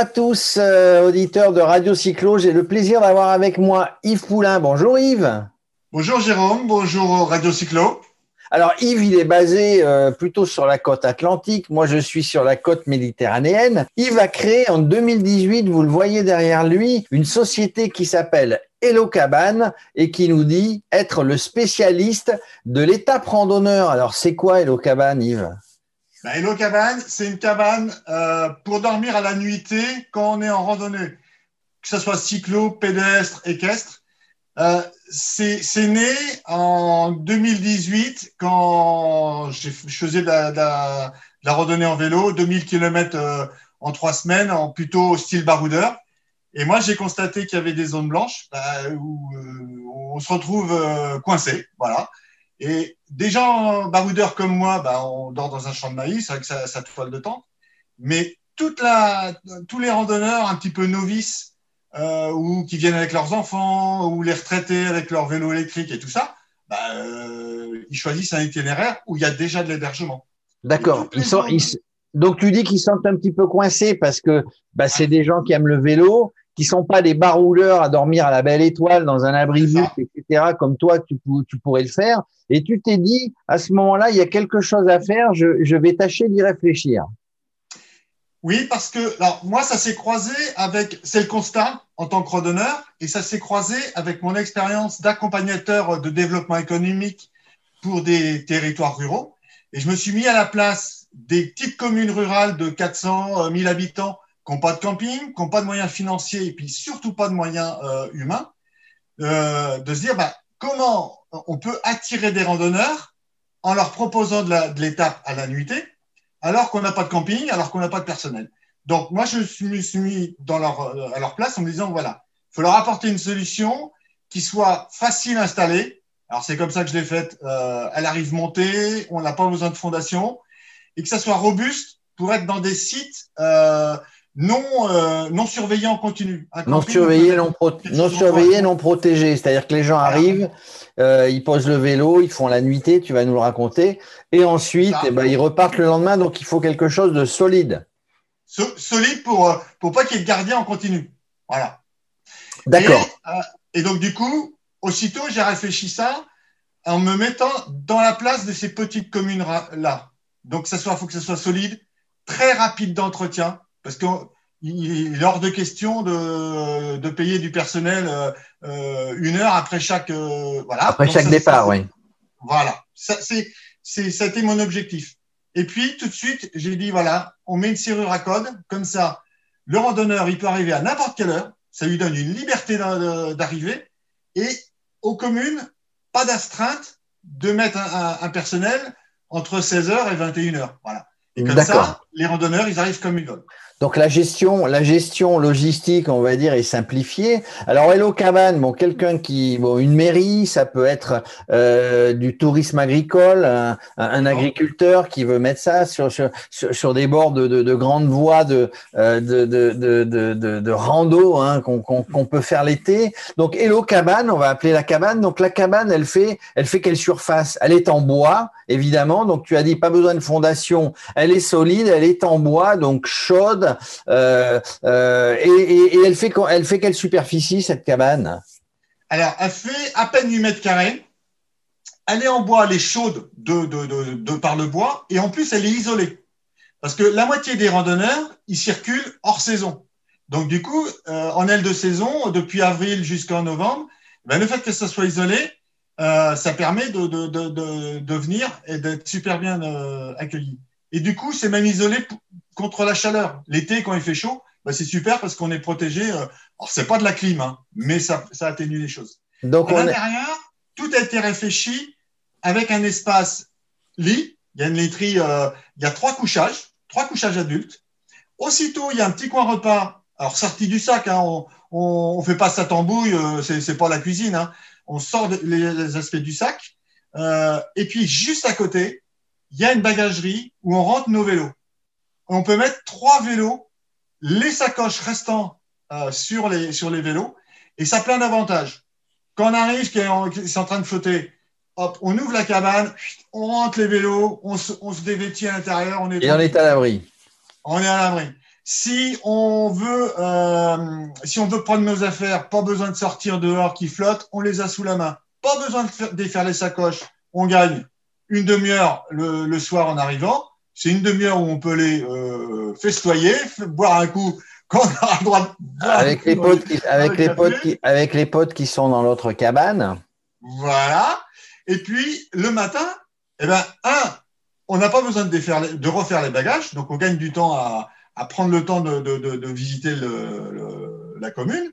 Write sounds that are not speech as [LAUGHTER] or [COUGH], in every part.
à tous, euh, auditeurs de Radio Cyclo. J'ai le plaisir d'avoir avec moi Yves Poulain. Bonjour Yves. Bonjour Jérôme, bonjour Radio Cyclo. Alors Yves, il est basé euh, plutôt sur la côte atlantique. Moi, je suis sur la côte méditerranéenne. Yves a créé en 2018, vous le voyez derrière lui, une société qui s'appelle Hello Cabane et qui nous dit être le spécialiste de l'étape randonneur. Alors, c'est quoi Hello Cabane, Yves? Ben, Hello Cabane, c'est une cabane euh, pour dormir à la nuitée quand on est en randonnée, que ce soit cyclo, pédestre, équestre. Euh, c'est né en 2018 quand je faisais de la, randonnée en vélo, 2000 km euh, en trois semaines, en plutôt style baroudeur. Et moi, j'ai constaté qu'il y avait des zones blanches bah, où euh, on se retrouve euh, coincé. Voilà. Et des gens baroudeurs comme moi, bah, on dort dans un champ de maïs avec sa, sa toile de tente. Mais toute la, tous les randonneurs un petit peu novices euh, ou qui viennent avec leurs enfants ou les retraités avec leur vélo électrique et tout ça, bah, euh, ils choisissent un itinéraire où il y a déjà de l'hébergement. D'accord. Donc tu dis qu'ils sont un petit peu coincés parce que bah, c'est des gens qui aiment le vélo, qui sont pas des barouleurs à dormir à la belle étoile dans un abri vif, etc., comme toi, tu, tu pourrais le faire. Et tu t'es dit, à ce moment-là, il y a quelque chose à faire, je, je vais tâcher d'y réfléchir. Oui, parce que alors, moi, ça s'est croisé avec, c'est le constat en tant que randonneur, et ça s'est croisé avec mon expérience d'accompagnateur de développement économique pour des territoires ruraux. Et je me suis mis à la place des petites communes rurales de 400 1000 habitants qui n'ont pas de camping, qui n'ont pas de moyens financiers et puis surtout pas de moyens euh, humains, euh, de se dire bah, comment on peut attirer des randonneurs en leur proposant de l'étape à la nuitée, alors qu'on n'a pas de camping, alors qu'on n'a pas de personnel. Donc moi, je me suis mis dans leur, euh, à leur place en me disant, voilà, il faut leur apporter une solution qui soit facile à installer. Alors c'est comme ça que je l'ai faite. Euh, elle arrive montée, on n'a pas besoin de fondation, et que ça soit robuste pour être dans des sites euh, non, euh, non surveillé en continu. Non surveillé, non, non surveillé, non protégé. C'est-à-dire que les gens arrivent, euh, ils posent le vélo, ils font la nuitée, tu vas nous le raconter, et ensuite, eh ben, ils repartent le lendemain. Donc, il faut quelque chose de solide. solide pour euh, pour pas qu'il y ait de gardien en continu. Voilà. D'accord. Et, donc, du coup, aussitôt, j'ai réfléchi ça en me mettant dans la place de ces petites communes là. Donc, ça soit, faut que ça soit solide, très rapide d'entretien parce qu'il est hors de question de, de payer du personnel euh, euh une heure après chaque euh, voilà après chaque départ, oui. Voilà, ça c'est c'est ça a été mon objectif. Et puis tout de suite, j'ai dit voilà, on met une serrure à code comme ça. Le randonneur, il peut arriver à n'importe quelle heure. Ça lui donne une liberté d'arriver. Et aux communes, pas d'astreinte de mettre un, un, personnel entre 16h et 21h. Voilà. Et comme ça, les randonneurs, ils arrivent comme ils veulent. Donc la gestion, la gestion logistique, on va dire, est simplifiée. Alors Hello Cabane, bon, quelqu'un qui, bon, une mairie, ça peut être euh, du tourisme agricole, un, un, agriculteur qui veut mettre ça sur sur, sur des bords de, de, de grandes voies de euh, de, de, de, de, de rando hein, qu'on qu'on peut faire l'été. Donc Hello Cabane, on va appeler la cabane. Donc la cabane, elle fait, elle fait quelle surface? Elle est en bois, évidemment. Donc tu as dit pas besoin de fondation. Elle est solide, elle est en bois, donc chaude euh, euh, et, elle fait, elle fait quelle superficie cette cabane? Alors, elle fait à peine 8 mètres carrés. Elle est en bois, elle est chaude de, de, par le bois, et en plus, elle est isolée. Parce que la moitié des randonneurs, ils circulent hors saison. Donc, du coup, euh, en aile de saison, depuis avril jusqu'en novembre, ben, le fait que ça soit isolé, ça permet de, venir et d'être super bien accueilli. Et du coup, c'est même isolé contre la chaleur. L'été, quand il fait chaud, bah, c'est super parce qu'on est protégé. Euh, alors, c'est pas de la clim, hein, mais ça, ça atténue les choses. Donc, à l'intérieur, tout a été réfléchi avec un espace lit. Il y a une laiterie, euh, il y a trois couchages, trois couchages adultes. Aussitôt, il y a un petit coin repas. Alors, sorti du sac, hein, on, on, fait pas sa tambouille, euh, c'est, pas la cuisine. Hein. On sort les, les, aspects du sac. Euh, et puis, juste à côté, il y a une bagagerie où on rentre nos vélos. On peut mettre trois vélos, les sacoches restant euh, sur, les, sur les vélos, et ça a plein d'avantages. Quand on arrive, qui est, en, train de flotter, hop, on ouvre la cabane, on rentre les vélos, on se, on se dévêtit à l'intérieur. On est et on est à l'abri. On est à l'abri. Si on veut, euh, si on veut prendre nos affaires, pas besoin de sortir dehors qui flottent, on les a sous la main. Pas besoin de défaire les sacoches. On gagne une demi-heure le, soir en arrivant. C'est une demi-heure où on peut les euh, festoyer, boire un coup [LAUGHS] quand on a le droit de avec les potes qui, avec les potes qui, avec les potes qui sont dans l'autre cabane. Voilà. Et puis le matin, eh ben un, on n'a pas besoin de, défaire, de refaire les bagages, donc on gagne du temps à, à prendre le temps de, de, de, visiter le, la commune.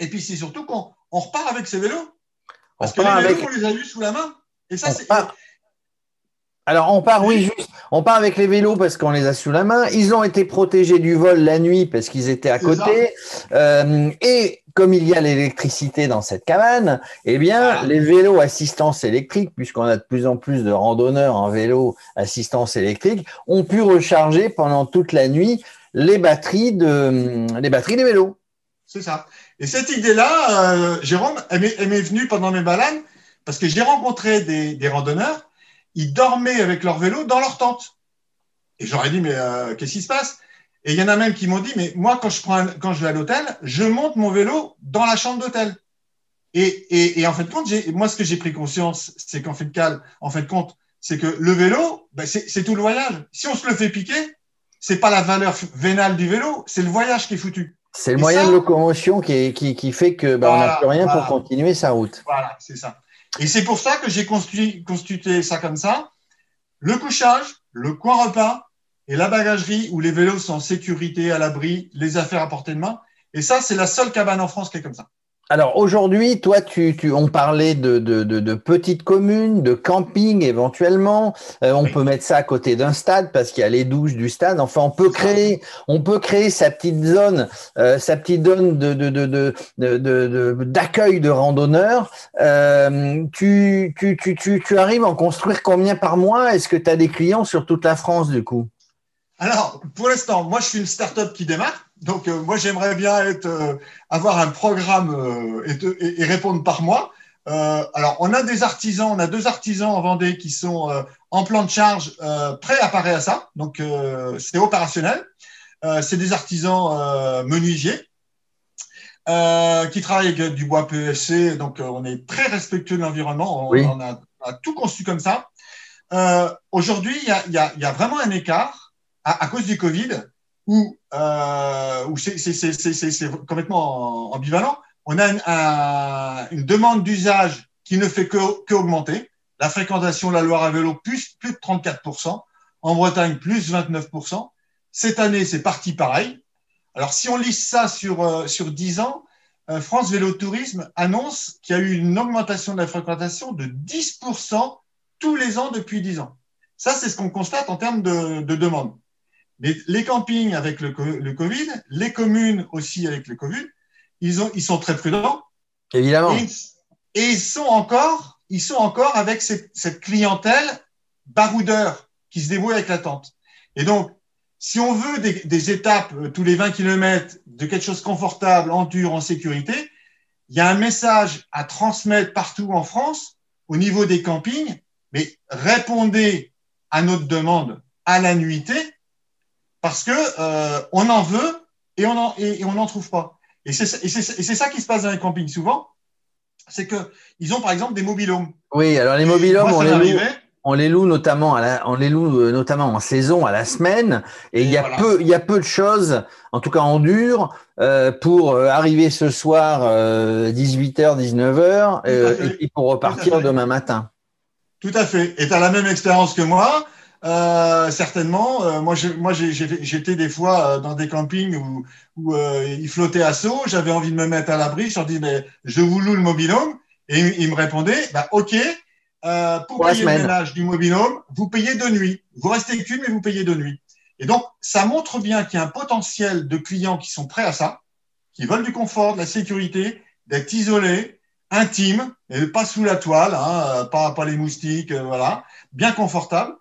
Et puis c'est surtout qu'on on repart avec ses vélos. Parce que les vélos, on les a eus sous la main. Et ça, c'est. Alors, on part, oui, juste. On part avec les vélos parce qu'on les a sous la main. Ils ont été protégés du vol la nuit parce qu'ils étaient à côté. Euh, et comme il y a l'électricité dans cette cabane, eh bien, les vélos assistance électrique, puisqu'on a de plus en plus de randonneurs en vélo assistance électrique, ont pu recharger pendant toute la nuit les batteries, de, les batteries des vélos. C'est ça. Et cette idée-là, euh, Jérôme, elle m'est venue pendant mes balades parce que j'ai rencontré des, des randonneurs ils dormaient avec leur vélo dans leur tente. Et j'aurais dit, mais euh, qu'est-ce qui se passe? Et il y en a même qui m'ont dit, mais moi, quand je, prends quand je vais à l'hôtel, je monte mon vélo dans la chambre d'hôtel. Et, en fait compte, moi, ce que j'ai pris conscience, c'est qu'en fait en fait compte, c'est que le vélo, ben, c'est tout le voyage. Si on se le fait piquer, c'est pas la valeur vénale du vélo, c'est le voyage qui est foutu. C'est le moyen de locomotion qui, qui, fait que ben, on n'a plus rien pour continuer sa route. Voilà, c'est ça. Et c'est pour ça que j'ai constitué ça comme ça. Le couchage, le coin repas et la bagagerie où les vélos sont en sécurité, à l'abri, les affaires à portée de main. Et ça, c'est la seule cabane en France qui est comme ça. Alors aujourd'hui, toi, tu, tu, on parlait de, de, de, petites communes, de camping éventuellement. Euh, on peut mettre ça à côté d'un stade parce qu'il y a les douches du stade. Enfin, on peut créer, on peut créer sa petite zone, euh, sa petite zone de, de, de, d'accueil de, randonneurs. Euh, tu, tu, tu, tu, tu arrives à en construire combien par mois? Est-ce que tu as des clients sur toute la France du coup? Alors, pour l'instant, moi, je suis une start-up qui démarre. Donc, euh, moi, j'aimerais bien être, euh, avoir un programme euh, et, et, répondre par mois. alors, on a des artisans, on a deux artisans en Vendée qui sont en plan de charge, prêts à parer à ça. Donc, c'est opérationnel. c'est des artisans menuisiers qui travaillent avec du bois PSC. Donc, on est très respectueux de l'environnement. On, a, tout conçu comme ça. Aujourd'hui, il y a, y, a, y a vraiment un écart à, cause du Covid, où, euh, où c'est complètement ambivalent, on a une, demande d'usage qui ne fait qu'augmenter. la fréquentation de la Loire à vélo, plus, plus de 34%. En Bretagne, plus 29%. Cette année, c'est parti pareil. Alors, si on lisse ça sur, euh, sur 10 ans, euh, France Vélo Tourisme annonce qu'il y a eu une augmentation de la fréquentation de 10% tous les ans depuis 10 ans. Ça, c'est ce qu'on constate en termes de, de demande. Mais les campings avec le, Covid, les communes aussi avec le Covid, ils, ont, ils sont très prudents. Évidemment. Et, ils sont encore, ils sont encore avec cette, cette clientèle baroudeur qui se débrouille avec la tente. Et donc, si on veut des, des, étapes euh, tous les 20 km de quelque chose confortable, en dur, en sécurité, il y a un message à transmettre partout en France au niveau des campings, mais répondez à notre demande à la nuitée parce que euh, on en veut et on en, et, on n'en trouve pas. Et c'est ça qui se passe dans les campings souvent, c'est que ils ont par exemple des mobilhomes. Oui, alors les mobilhomes, on, les loue, on les loue notamment à la, on les loue euh, notamment en saison à la semaine, et, il y a peu, il y a peu de choses, en tout cas en dur, euh, pour arriver ce soir 18h, 19h, et puis pour repartir demain matin. Tout à fait. Et tu as la même expérience que moi. Euh, certainement. Euh, moi, moi, j'étais des fois euh, dans des campings où, où euh, ils flottaient à saut. J'avais envie de me mettre à l'abri. Je leur dis, mais je vous loue le mobilhome. Et ils me répondaient, bah, OK, pour, payer le ménage du mobilhome, vous payez de nuit. Vous restez cul, mais vous payez de nuit. Et donc, ça montre bien qu'il y a un potentiel de clients qui sont prêts à ça, qui veulent du confort, de la sécurité, d'être isolés, intimes, et pas sous la toile, hein, pas, pas les moustiques, voilà, bien confortable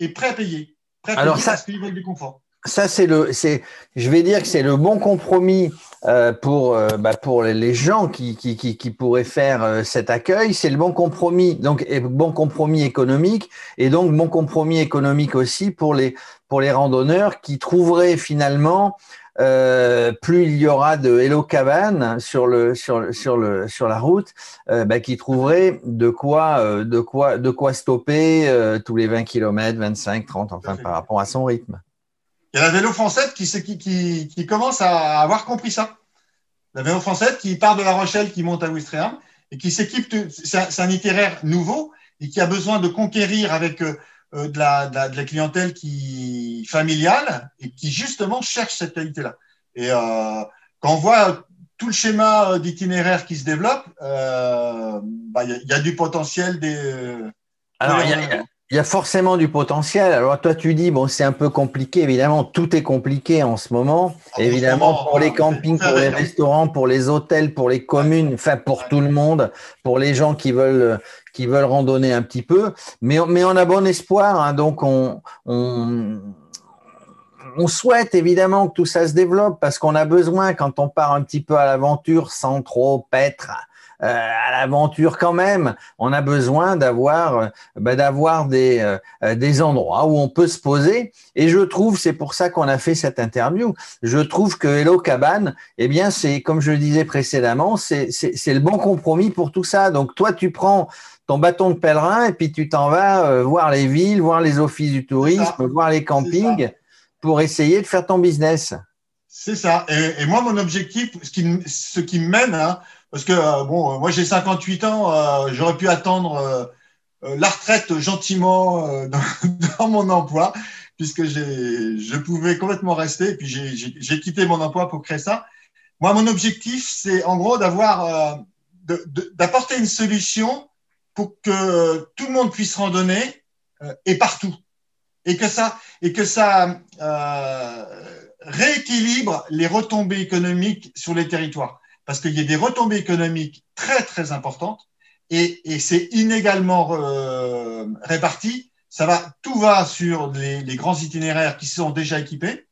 et prêt à payer. Prêt à alors payer ça, parce qu'ils veulent du confort. ça, c'est le, c'est, je vais dire que c'est le bon compromis euh, pour, euh, bah, pour les gens qui, qui, qui, qui pourraient faire euh, cet accueil. C'est le bon compromis, donc bon compromis économique et donc bon compromis économique aussi pour les, pour les randonneurs qui trouveraient finalement euh, plus il y aura de Hello Cabane sur le sur sur le sur la route, euh, bah, qui trouverait de quoi euh, de quoi de quoi stopper tous les 20 km, 25, 30, enfin par rapport à son rythme. Il y a la vélo française qui, qui, qui, qui commence à avoir compris ça. La vélo française qui part de La Rochelle, qui monte à Ouistreham et qui s'équipe. C'est un itinéraire nouveau et qui a besoin de conquérir avec euh, de, la, de, la, clientèle qui familiale et qui justement cherche cette qualité-là. Et euh, quand on voit tout le schéma euh, d'itinéraire qui se développe, euh, bah, il y, a du potentiel des. Alors, il y, a, y, a forcément du potentiel. Alors, toi, tu dis, bon, c'est un peu compliqué. Évidemment, tout est compliqué en ce moment. Ah, Évidemment, pour les campings, pour les restaurants, pour les hôtels, pour les communes, enfin, pour tout le monde, pour les gens qui veulent qui veulent randonner un petit peu, mais, on a bon espoir. Hein, donc, on, on, on, souhaite évidemment que tout ça se développe parce qu'on a besoin, quand on part un petit peu à l'aventure sans trop être à l'aventure quand même. On a besoin d'avoir euh, bah, d'avoir des euh, des endroits où on peut se poser. Et je trouve, c'est pour ça qu'on a fait cette interview. Je trouve que Hello Cabane, eh bien, c'est comme je le disais précédemment, c'est c'est le bon compromis pour tout ça. Donc toi, tu prends ton bâton de pèlerin et puis tu t'en vas euh, voir les villes, voir les offices du tourisme, voir les campings pour essayer de faire ton business. C'est ça. Et, moi, mon objectif, ce qui, ce qui me mène, hein, parce que euh, bon, moi j'ai 58 ans, euh, j'aurais pu attendre la retraite gentiment [LAUGHS] dans, mon emploi, puisque je pouvais complètement rester. Et puis j'ai quitté mon emploi pour créer ça. Moi, mon objectif, c'est en gros d'avoir, d'apporter une solution pour que tout le monde puisse randonner euh, et partout. Et que ça, et que ça euh, rééquilibre les retombées économiques sur les territoires. Parce qu'il y a des retombées économiques très, très importantes et, c'est inégalement euh, réparti. Ça va, tout va sur les, les, grands itinéraires qui sont déjà équipés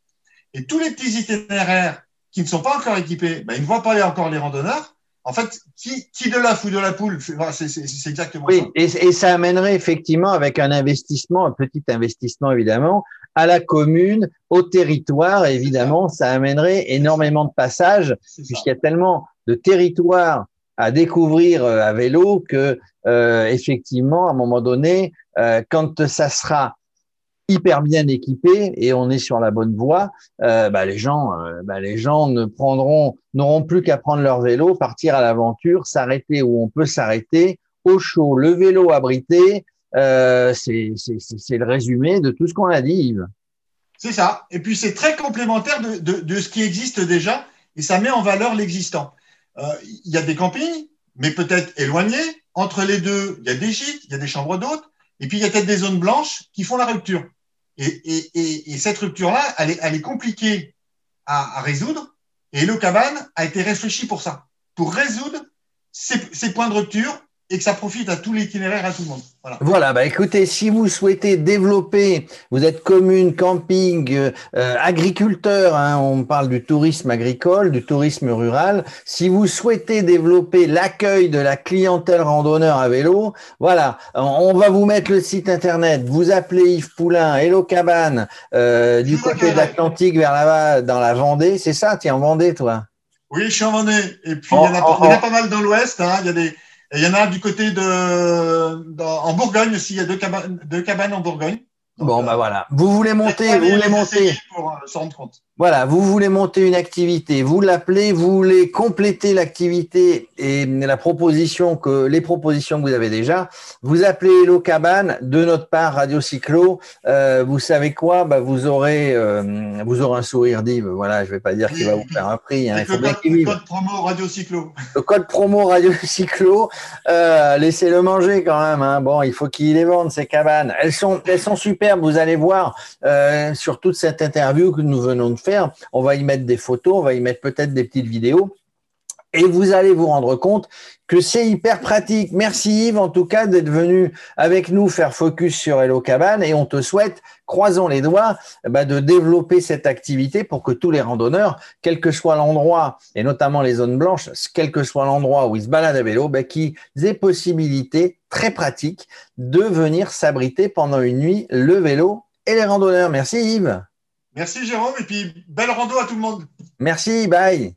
et tous les petits itinéraires qui ne sont pas encore équipés, ben, ils ne voient pas encore les randonneurs en fait, qui, qui de la ou de la poule C'est exactement oui, ça. Et, et ça amènerait effectivement avec un investissement, un petit investissement évidemment, à la commune, au territoire, évidemment, ça. amènerait énormément de passages, puisqu'il y a tellement de territoires à découvrir euh, à vélo que euh, effectivement, à un moment donné, euh, quand ça sera hyper bien équipé et on est sur la bonne voie, euh, bah, les gens, euh, bah, les gens ne prendront, n'auront plus qu'à prendre leur vélo, partir à l'aventure, s'arrêter où on peut s'arrêter, au chaud, le vélo abrité. Euh, c'est le résumé de tout ce qu'on a dit, Yves. C'est ça. Et puis c'est très complémentaire de, de, de, ce qui existe déjà et ça met en valeur l'existant. Euh, il y a des campings, mais peut-être éloignés. Entre les deux, il y a des gîtes, il y a des chambres d'hôtes. Et puis, il y a peut-être des zones blanches qui font la rupture. Et, et, et, et cette rupture-là, elle est, elle est compliquée à, résoudre. Et le cabane a été réfléchi pour ça, pour résoudre ces points de rupture et que ça profite à tout l'itinéraire, à tout le monde. Voilà. voilà, bah écoutez, si vous souhaitez développer, vous êtes commune, camping, euh, agriculteur, hein, on parle du tourisme agricole, du tourisme rural. Si vous souhaitez développer l'accueil de la clientèle randonneur à vélo, voilà, on va vous mettre le site internet. Vous appelez Yves Poulain, Hello Cabane, euh, du côté de l'Atlantique vers là-bas, dans la Vendée. C'est ça, tu es en Vendée, toi? Oui, je suis en Vendée. Et puis, il, y en a, oh, il y en a pas mal dans l'Ouest. Hein. Il y a des il y en a du côté de, en Bourgogne aussi, il y a deux cabanes, deux cabanes en Bourgogne. Bon, bah voilà. Vous voulez monter, vous voulez monter. Pour euh, se rendre compte. Voilà, vous voulez monter une activité, vous l'appelez, vous voulez compléter l'activité et la proposition que les propositions que vous avez déjà, vous appelez Hello Cabane de notre part Radio Cyclo. Euh, vous savez quoi? Bah, vous aurez euh, vous aurez un sourire d'Yves. Voilà, je vais pas dire qu'il va vous faire un prix. Hein, il faut le, code, le code promo Radio Cyclo. Le code promo Radio Cyclo. Euh, laissez-le manger quand même. Hein. Bon, il faut qu'il les vende ces cabanes. Elles sont elles sont Vous allez voir euh, sur toute cette interview que nous venons de faire. On va y mettre des photos, on va y mettre peut-être des petites vidéos. Et vous allez vous rendre compte que c'est hyper pratique. Merci Yves, en tout cas, d'être venu avec nous faire focus sur Hello Cabane et on te souhaite, croisons les doigts, bah, de développer cette activité pour que tous les randonneurs, quel que soit l'endroit, et notamment les zones blanches, quel que soit l'endroit où ils se baladent à vélo, bah, qu'ils aient possibilité très pratique de venir s'abriter pendant une nuit le vélo et les randonneurs. Merci Yves. Merci Jérôme et puis belle rando à tout le monde. Merci, bye.